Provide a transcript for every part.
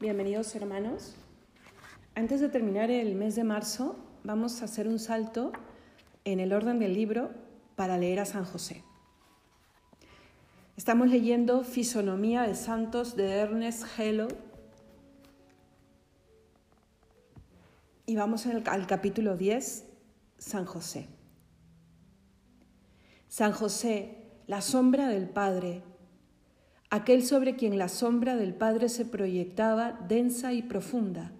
Bienvenidos hermanos. Antes de terminar el mes de marzo, vamos a hacer un salto en el orden del libro para leer a San José. Estamos leyendo Fisonomía de Santos de Ernest Hello y vamos al capítulo 10, San José. San José, la sombra del Padre, aquel sobre quien la sombra del Padre se proyectaba densa y profunda.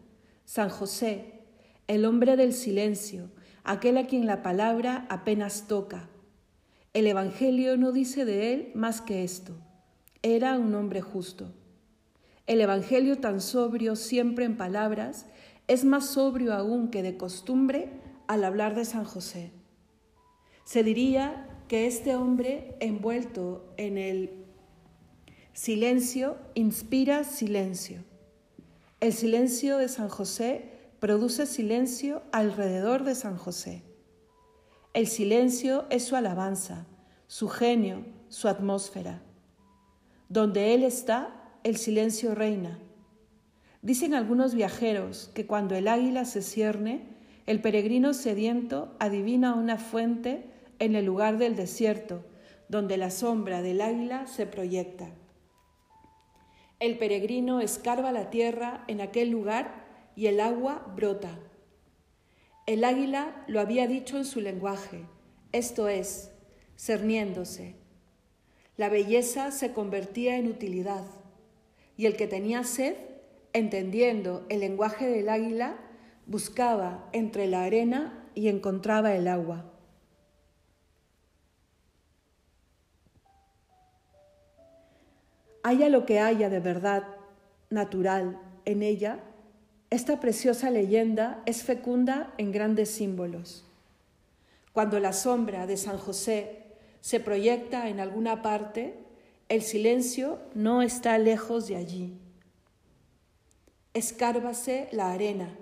San José, el hombre del silencio, aquel a quien la palabra apenas toca. El Evangelio no dice de él más que esto. Era un hombre justo. El Evangelio tan sobrio siempre en palabras es más sobrio aún que de costumbre al hablar de San José. Se diría que este hombre envuelto en el silencio inspira silencio. El silencio de San José produce silencio alrededor de San José. El silencio es su alabanza, su genio, su atmósfera. Donde Él está, el silencio reina. Dicen algunos viajeros que cuando el águila se cierne, el peregrino sediento adivina una fuente en el lugar del desierto, donde la sombra del águila se proyecta. El peregrino escarba la tierra en aquel lugar y el agua brota. El águila lo había dicho en su lenguaje, esto es, cerniéndose. La belleza se convertía en utilidad, y el que tenía sed, entendiendo el lenguaje del águila, buscaba entre la arena y encontraba el agua. Haya lo que haya de verdad natural en ella, esta preciosa leyenda es fecunda en grandes símbolos. Cuando la sombra de San José se proyecta en alguna parte, el silencio no está lejos de allí. Escárbase la arena,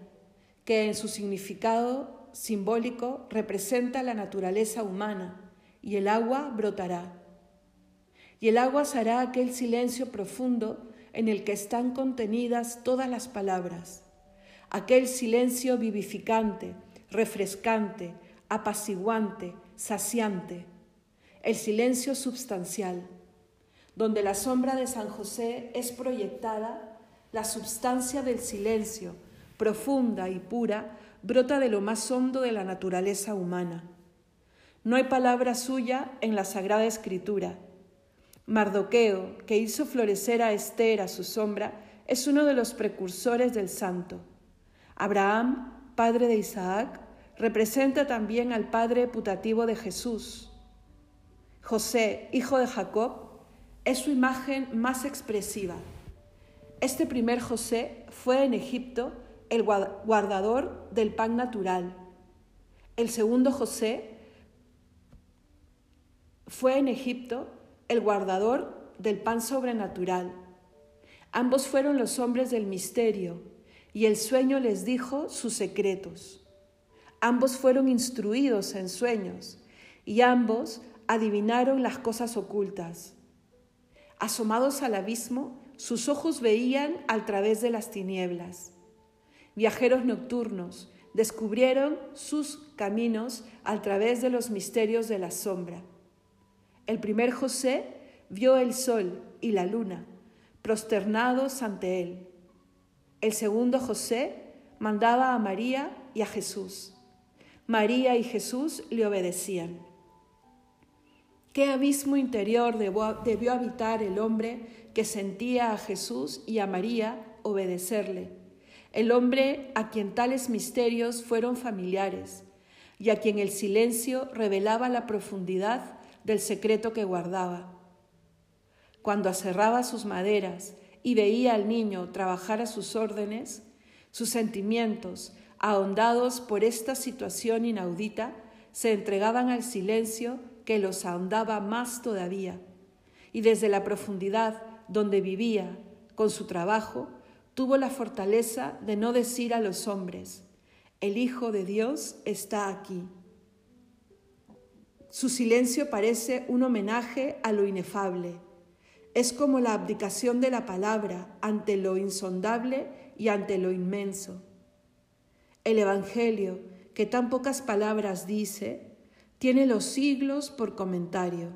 que en su significado simbólico representa la naturaleza humana, y el agua brotará. Y el agua será aquel silencio profundo en el que están contenidas todas las palabras aquel silencio vivificante, refrescante, apaciguante, saciante, el silencio substancial, donde la sombra de San José es proyectada, la substancia del silencio, profunda y pura, brota de lo más hondo de la naturaleza humana. No hay palabra suya en la Sagrada Escritura. Mardoqueo, que hizo florecer a Esther a su sombra, es uno de los precursores del santo. Abraham, padre de Isaac, representa también al padre putativo de Jesús. José, hijo de Jacob, es su imagen más expresiva. Este primer José fue en Egipto el guardador del pan natural. El segundo José fue en Egipto el guardador del pan sobrenatural. Ambos fueron los hombres del misterio, y el sueño les dijo sus secretos. Ambos fueron instruidos en sueños y ambos adivinaron las cosas ocultas. Asomados al abismo, sus ojos veían al través de las tinieblas. Viajeros nocturnos descubrieron sus caminos al través de los misterios de la sombra. El primer José vio el sol y la luna prosternados ante él. El segundo José mandaba a María y a Jesús. María y Jesús le obedecían. ¿Qué abismo interior debió habitar el hombre que sentía a Jesús y a María obedecerle? El hombre a quien tales misterios fueron familiares y a quien el silencio revelaba la profundidad del secreto que guardaba. Cuando aserraba sus maderas y veía al niño trabajar a sus órdenes, sus sentimientos, ahondados por esta situación inaudita, se entregaban al silencio que los ahondaba más todavía, y desde la profundidad donde vivía, con su trabajo, tuvo la fortaleza de no decir a los hombres, el Hijo de Dios está aquí. Su silencio parece un homenaje a lo inefable, es como la abdicación de la palabra ante lo insondable y ante lo inmenso. El Evangelio, que tan pocas palabras dice, tiene los siglos por comentario.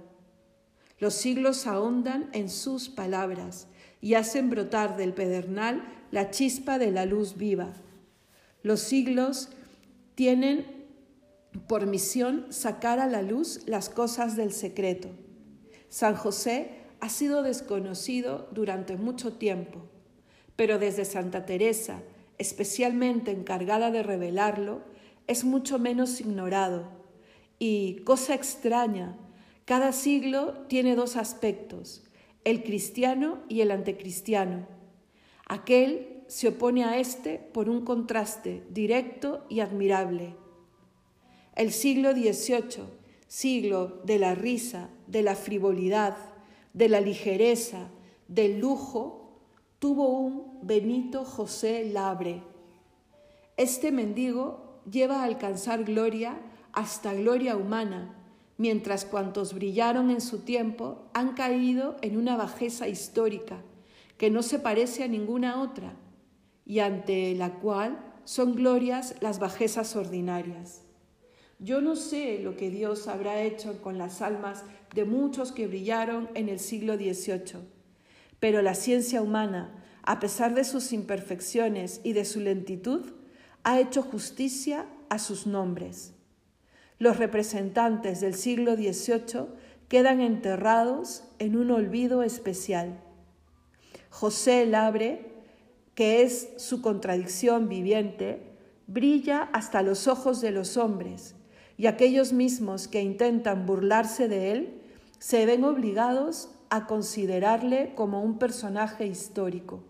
Los siglos ahondan en sus palabras y hacen brotar del pedernal la chispa de la luz viva. Los siglos tienen por misión sacar a la luz las cosas del secreto. San José ha sido desconocido durante mucho tiempo, pero desde Santa Teresa, especialmente encargada de revelarlo, es mucho menos ignorado. Y, cosa extraña, cada siglo tiene dos aspectos, el cristiano y el antecristiano. Aquel se opone a este por un contraste directo y admirable. El siglo XVIII, siglo de la risa, de la frivolidad, de la ligereza, del lujo, tuvo un Benito José Labre. Este mendigo lleva a alcanzar gloria hasta gloria humana, mientras cuantos brillaron en su tiempo han caído en una bajeza histórica que no se parece a ninguna otra y ante la cual son glorias las bajezas ordinarias. Yo no sé lo que Dios habrá hecho con las almas de muchos que brillaron en el siglo XVIII, pero la ciencia humana, a pesar de sus imperfecciones y de su lentitud, ha hecho justicia a sus nombres. Los representantes del siglo XVIII quedan enterrados en un olvido especial. José Labre, que es su contradicción viviente, brilla hasta los ojos de los hombres y aquellos mismos que intentan burlarse de él se ven obligados a considerarle como un personaje histórico.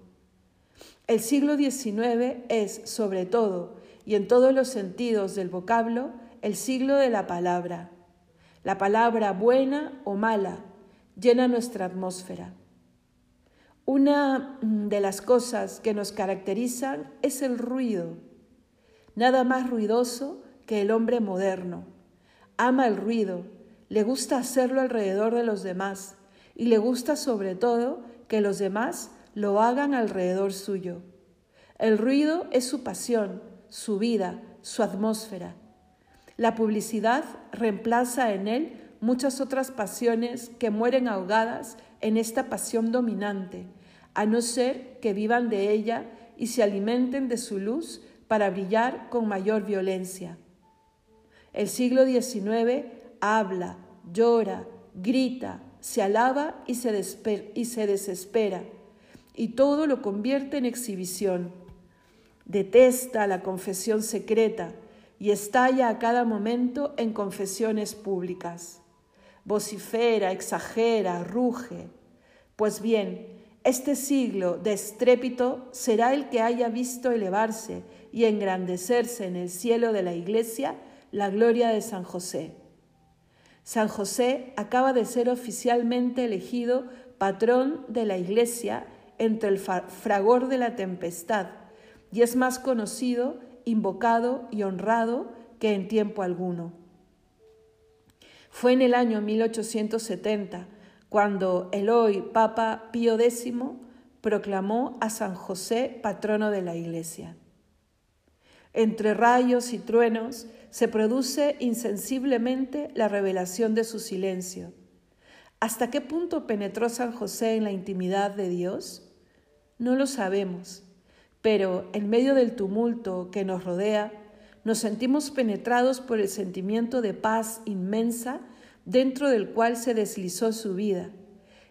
El siglo XIX es, sobre todo y en todos los sentidos del vocablo, el siglo de la palabra. La palabra buena o mala llena nuestra atmósfera. Una de las cosas que nos caracterizan es el ruido. Nada más ruidoso que el hombre moderno. Ama el ruido, le gusta hacerlo alrededor de los demás y le gusta sobre todo que los demás lo hagan alrededor suyo. El ruido es su pasión, su vida, su atmósfera. La publicidad reemplaza en él muchas otras pasiones que mueren ahogadas en esta pasión dominante, a no ser que vivan de ella y se alimenten de su luz para brillar con mayor violencia. El siglo XIX habla, llora, grita, se alaba y se, desespera, y todo lo convierte en exhibición. Detesta la confesión secreta y estalla a cada momento en confesiones públicas. Vocifera, exagera, ruge. Pues bien, este siglo de estrépito será el que haya visto elevarse y engrandecerse en el cielo de la Iglesia la gloria de San José. San José acaba de ser oficialmente elegido patrón de la Iglesia entre el fragor de la tempestad y es más conocido, invocado y honrado que en tiempo alguno. Fue en el año 1870 cuando el hoy Papa Pío X proclamó a San José patrono de la Iglesia. Entre rayos y truenos se produce insensiblemente la revelación de su silencio. ¿Hasta qué punto penetró San José en la intimidad de Dios? No lo sabemos, pero en medio del tumulto que nos rodea, nos sentimos penetrados por el sentimiento de paz inmensa dentro del cual se deslizó su vida,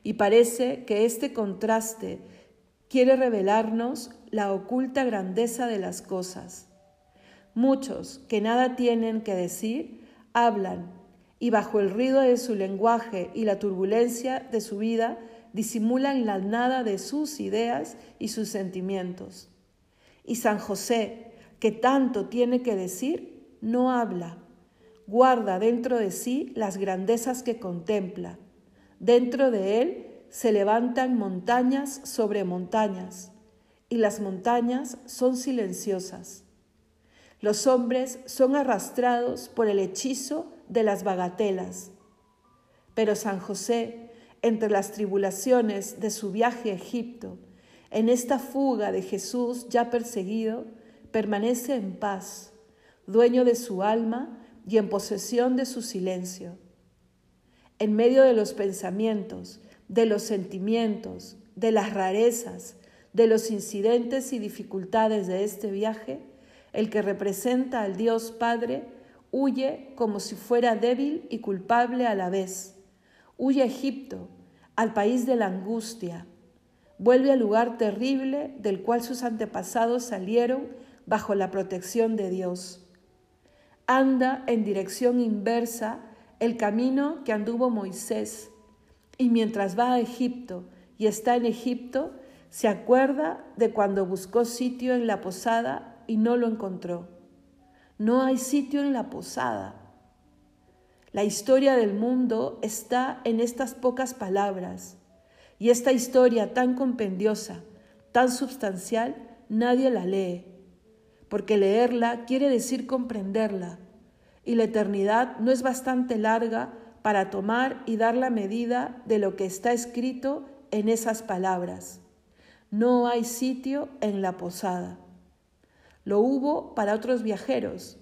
y parece que este contraste quiere revelarnos la oculta grandeza de las cosas. Muchos que nada tienen que decir hablan y bajo el ruido de su lenguaje y la turbulencia de su vida disimulan la nada de sus ideas y sus sentimientos. Y San José, que tanto tiene que decir, no habla. Guarda dentro de sí las grandezas que contempla. Dentro de él se levantan montañas sobre montañas, y las montañas son silenciosas. Los hombres son arrastrados por el hechizo de las bagatelas. Pero San José, entre las tribulaciones de su viaje a Egipto, en esta fuga de Jesús ya perseguido, permanece en paz, dueño de su alma y en posesión de su silencio. En medio de los pensamientos, de los sentimientos, de las rarezas, de los incidentes y dificultades de este viaje, el que representa al Dios Padre huye como si fuera débil y culpable a la vez. Huye a Egipto, al país de la angustia. Vuelve al lugar terrible del cual sus antepasados salieron bajo la protección de Dios. Anda en dirección inversa el camino que anduvo Moisés, y mientras va a Egipto y está en Egipto, se acuerda de cuando buscó sitio en la posada y no lo encontró. No hay sitio en la posada. La historia del mundo está en estas pocas palabras, y esta historia tan compendiosa, tan substancial, nadie la lee, porque leerla quiere decir comprenderla, y la eternidad no es bastante larga para tomar y dar la medida de lo que está escrito en esas palabras. No hay sitio en la posada. Lo hubo para otros viajeros,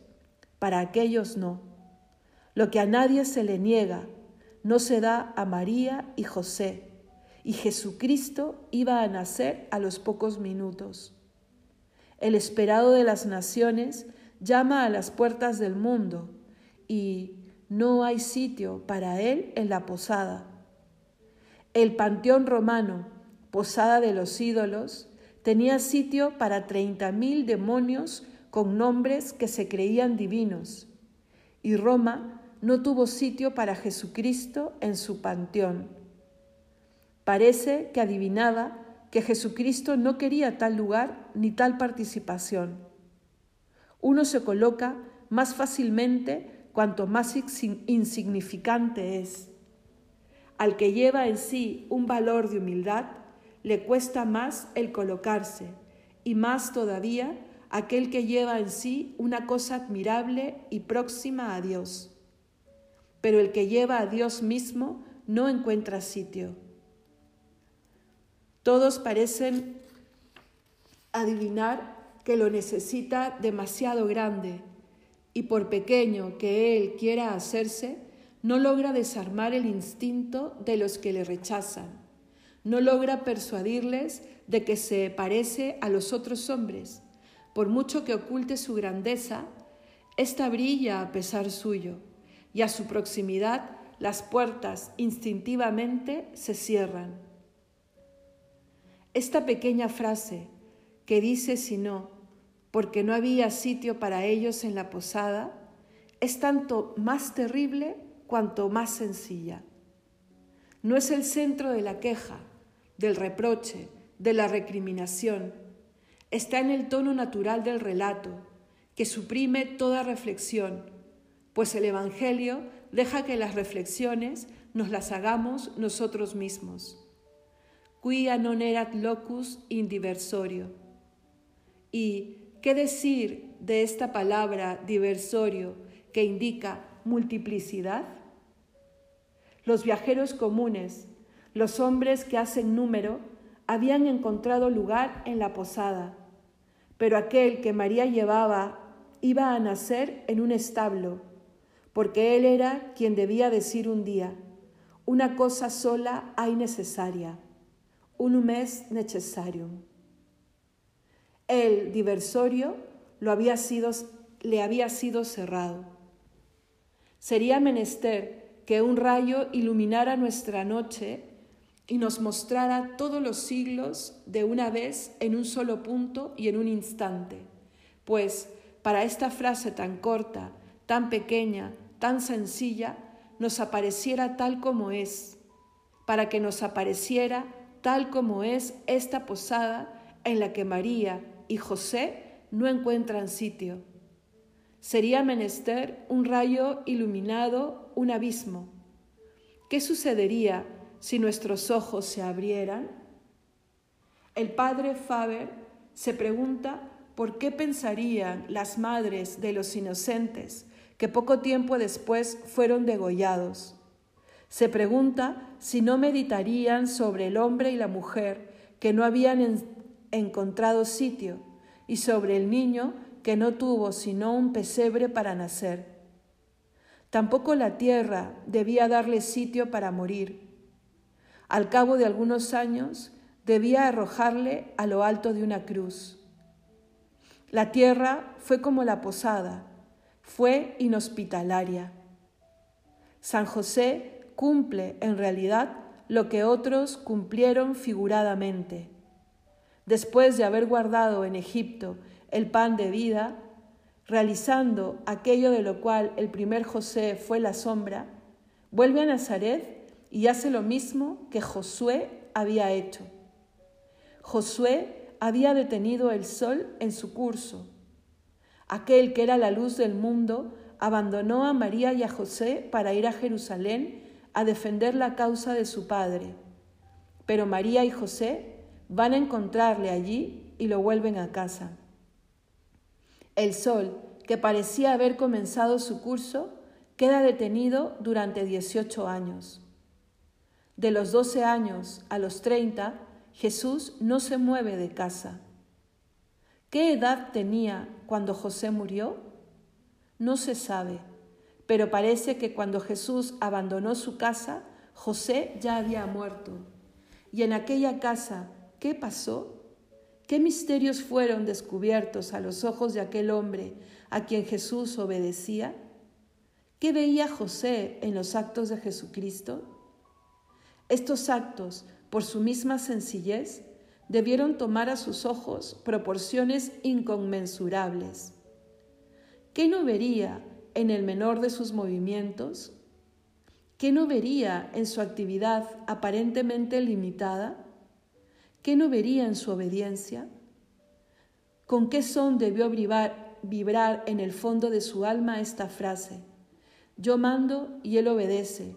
para aquellos no. Lo que a nadie se le niega, no se da a María y José, y Jesucristo iba a nacer a los pocos minutos. El esperado de las naciones llama a las puertas del mundo, y no hay sitio para él en la posada. El panteón romano, posada de los ídolos, tenía sitio para treinta mil demonios con nombres que se creían divinos, y Roma no tuvo sitio para Jesucristo en su panteón. Parece que adivinaba que Jesucristo no quería tal lugar ni tal participación. Uno se coloca más fácilmente cuanto más insignificante es. Al que lleva en sí un valor de humildad, le cuesta más el colocarse y más todavía aquel que lleva en sí una cosa admirable y próxima a Dios. Pero el que lleva a Dios mismo no encuentra sitio. Todos parecen adivinar que lo necesita demasiado grande y por pequeño que él quiera hacerse, no logra desarmar el instinto de los que le rechazan no logra persuadirles de que se parece a los otros hombres. Por mucho que oculte su grandeza, ésta brilla a pesar suyo, y a su proximidad las puertas instintivamente se cierran. Esta pequeña frase que dice si no, porque no había sitio para ellos en la posada, es tanto más terrible cuanto más sencilla. No es el centro de la queja, del reproche, de la recriminación. Está en el tono natural del relato, que suprime toda reflexión, pues el Evangelio deja que las reflexiones nos las hagamos nosotros mismos. Quia non erat locus indiversorio. ¿Y qué decir de esta palabra diversorio que indica multiplicidad? Los viajeros comunes los hombres que hacen número habían encontrado lugar en la posada, pero aquel que María llevaba iba a nacer en un establo, porque él era quien debía decir un día, una cosa sola hay necesaria, un mes necessarium. El diversorio lo había sido, le había sido cerrado. Sería menester que un rayo iluminara nuestra noche y nos mostrara todos los siglos de una vez en un solo punto y en un instante. Pues para esta frase tan corta, tan pequeña, tan sencilla, nos apareciera tal como es, para que nos apareciera tal como es esta posada en la que María y José no encuentran sitio. Sería menester un rayo iluminado, un abismo. ¿Qué sucedería si nuestros ojos se abrieran? El padre Faber se pregunta por qué pensarían las madres de los inocentes que poco tiempo después fueron degollados. Se pregunta si no meditarían sobre el hombre y la mujer que no habían encontrado sitio y sobre el niño que no tuvo sino un pesebre para nacer. Tampoco la tierra debía darle sitio para morir. Al cabo de algunos años debía arrojarle a lo alto de una cruz. La tierra fue como la posada, fue inhospitalaria. San José cumple en realidad lo que otros cumplieron figuradamente. Después de haber guardado en Egipto el pan de vida, realizando aquello de lo cual el primer José fue la sombra, vuelve a Nazaret y hace lo mismo que Josué había hecho. Josué había detenido el sol en su curso. Aquel que era la luz del mundo abandonó a María y a José para ir a Jerusalén a defender la causa de su padre. Pero María y José van a encontrarle allí y lo vuelven a casa. El sol, que parecía haber comenzado su curso, queda detenido durante 18 años. De los 12 años a los 30, Jesús no se mueve de casa. ¿Qué edad tenía cuando José murió? No se sabe pero parece que cuando Jesús abandonó su casa, José ya había muerto. Y en aquella casa, ¿qué pasó? ¿Qué misterios fueron descubiertos a los ojos de aquel hombre a quien Jesús obedecía? ¿Qué veía José en los actos de Jesucristo? Estos actos, por su misma sencillez, debieron tomar a sus ojos proporciones inconmensurables. ¿Qué no vería en el menor de sus movimientos? ¿Qué no vería en su actividad aparentemente limitada? ¿Qué no vería en su obediencia? ¿Con qué son debió vibrar, vibrar en el fondo de su alma esta frase? Yo mando y Él obedece,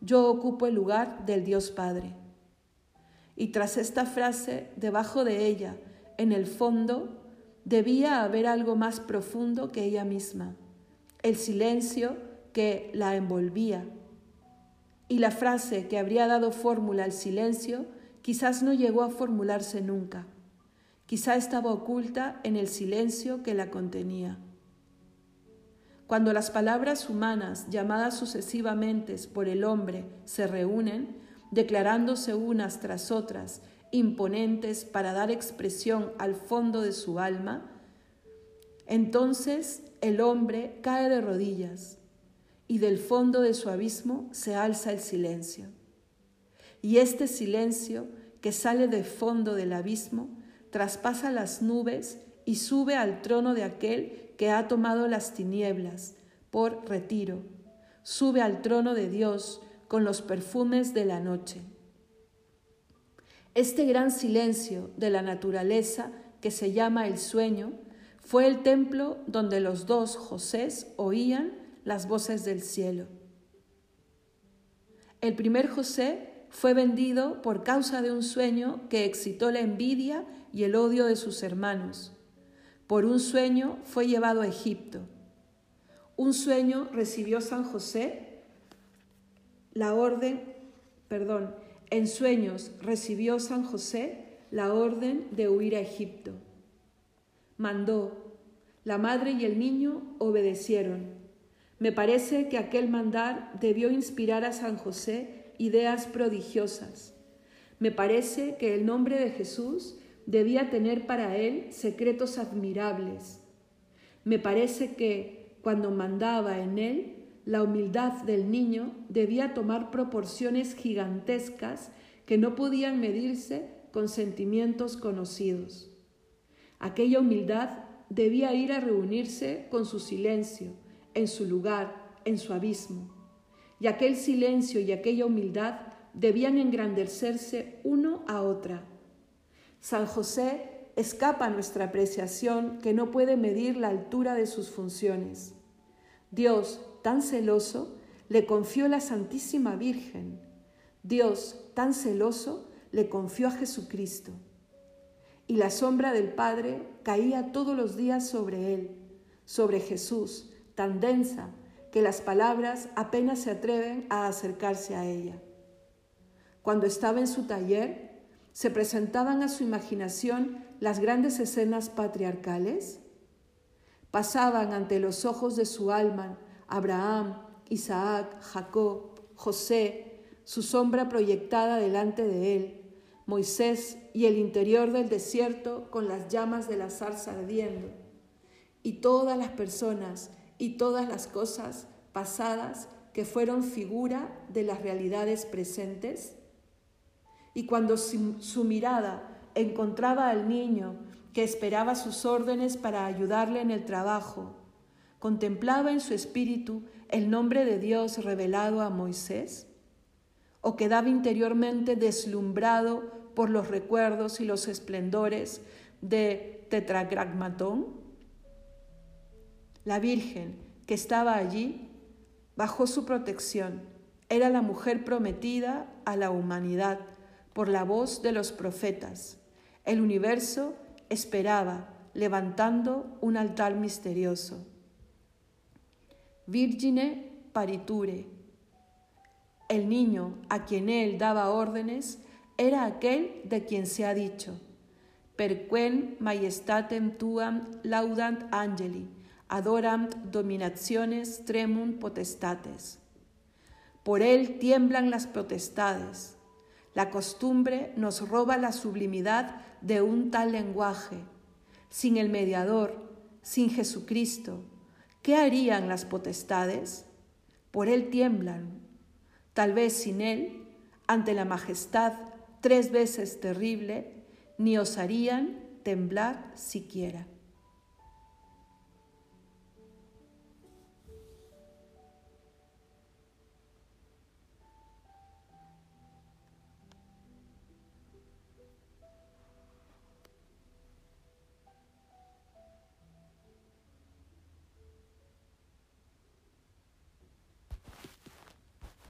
yo ocupo el lugar del Dios Padre. Y tras esta frase, debajo de ella, en el fondo, debía haber algo más profundo que ella misma el silencio que la envolvía. Y la frase que habría dado fórmula al silencio quizás no llegó a formularse nunca. Quizá estaba oculta en el silencio que la contenía. Cuando las palabras humanas, llamadas sucesivamente por el hombre, se reúnen, declarándose unas tras otras, imponentes para dar expresión al fondo de su alma, entonces el hombre cae de rodillas y del fondo de su abismo se alza el silencio. Y este silencio que sale del fondo del abismo traspasa las nubes y sube al trono de aquel que ha tomado las tinieblas por retiro, sube al trono de Dios con los perfumes de la noche. Este gran silencio de la naturaleza que se llama el sueño fue el templo donde los dos Josés oían las voces del cielo. El primer José fue vendido por causa de un sueño que excitó la envidia y el odio de sus hermanos. Por un sueño fue llevado a Egipto. Un sueño recibió San José la orden, perdón, en sueños recibió San José la orden de huir a Egipto mandó. La madre y el niño obedecieron. Me parece que aquel mandar debió inspirar a San José ideas prodigiosas. Me parece que el nombre de Jesús debía tener para él secretos admirables. Me parece que, cuando mandaba en él, la humildad del niño debía tomar proporciones gigantescas que no podían medirse con sentimientos conocidos. Aquella humildad debía ir a reunirse con su silencio, en su lugar, en su abismo. Y aquel silencio y aquella humildad debían engrandecerse uno a otra. San José escapa a nuestra apreciación que no puede medir la altura de sus funciones. Dios, tan celoso, le confió la Santísima Virgen. Dios, tan celoso, le confió a Jesucristo y la sombra del Padre caía todos los días sobre él, sobre Jesús, tan densa que las palabras apenas se atreven a acercarse a ella. Cuando estaba en su taller, se presentaban a su imaginación las grandes escenas patriarcales. Pasaban ante los ojos de su alma Abraham, Isaac, Jacob, José, su sombra proyectada delante de él, Moisés y el interior del desierto con las llamas de la ardiendo, y todas las personas y todas las cosas pasadas que fueron figura de las realidades presentes? Y cuando su, mirada encontraba al niño que esperaba sus órdenes para ayudarle en el trabajo, contemplaba en su espíritu el nombre de Dios revelado a Moisés? ¿O quedaba interiormente deslumbrado por los recuerdos y los esplendores de Tetragrammatón? La Virgen que estaba allí, bajo su protección, era la mujer prometida a la humanidad por la voz de los profetas. El universo esperaba levantando un altar misterioso. Virgine pariture. El niño a quien él daba órdenes era aquel de quien se ha dicho, per quem majestatem tuam laudant angeli, adorant dominaciones tremunt potestates. Por él tiemblan las potestades. La costumbre nos roba la sublimidad de un tal lenguaje. Sin el mediador, sin Jesucristo, ¿qué harían las potestades? Por él tiemblan. Tal vez sin él, ante la majestad tres veces terrible, ni osarían temblar siquiera.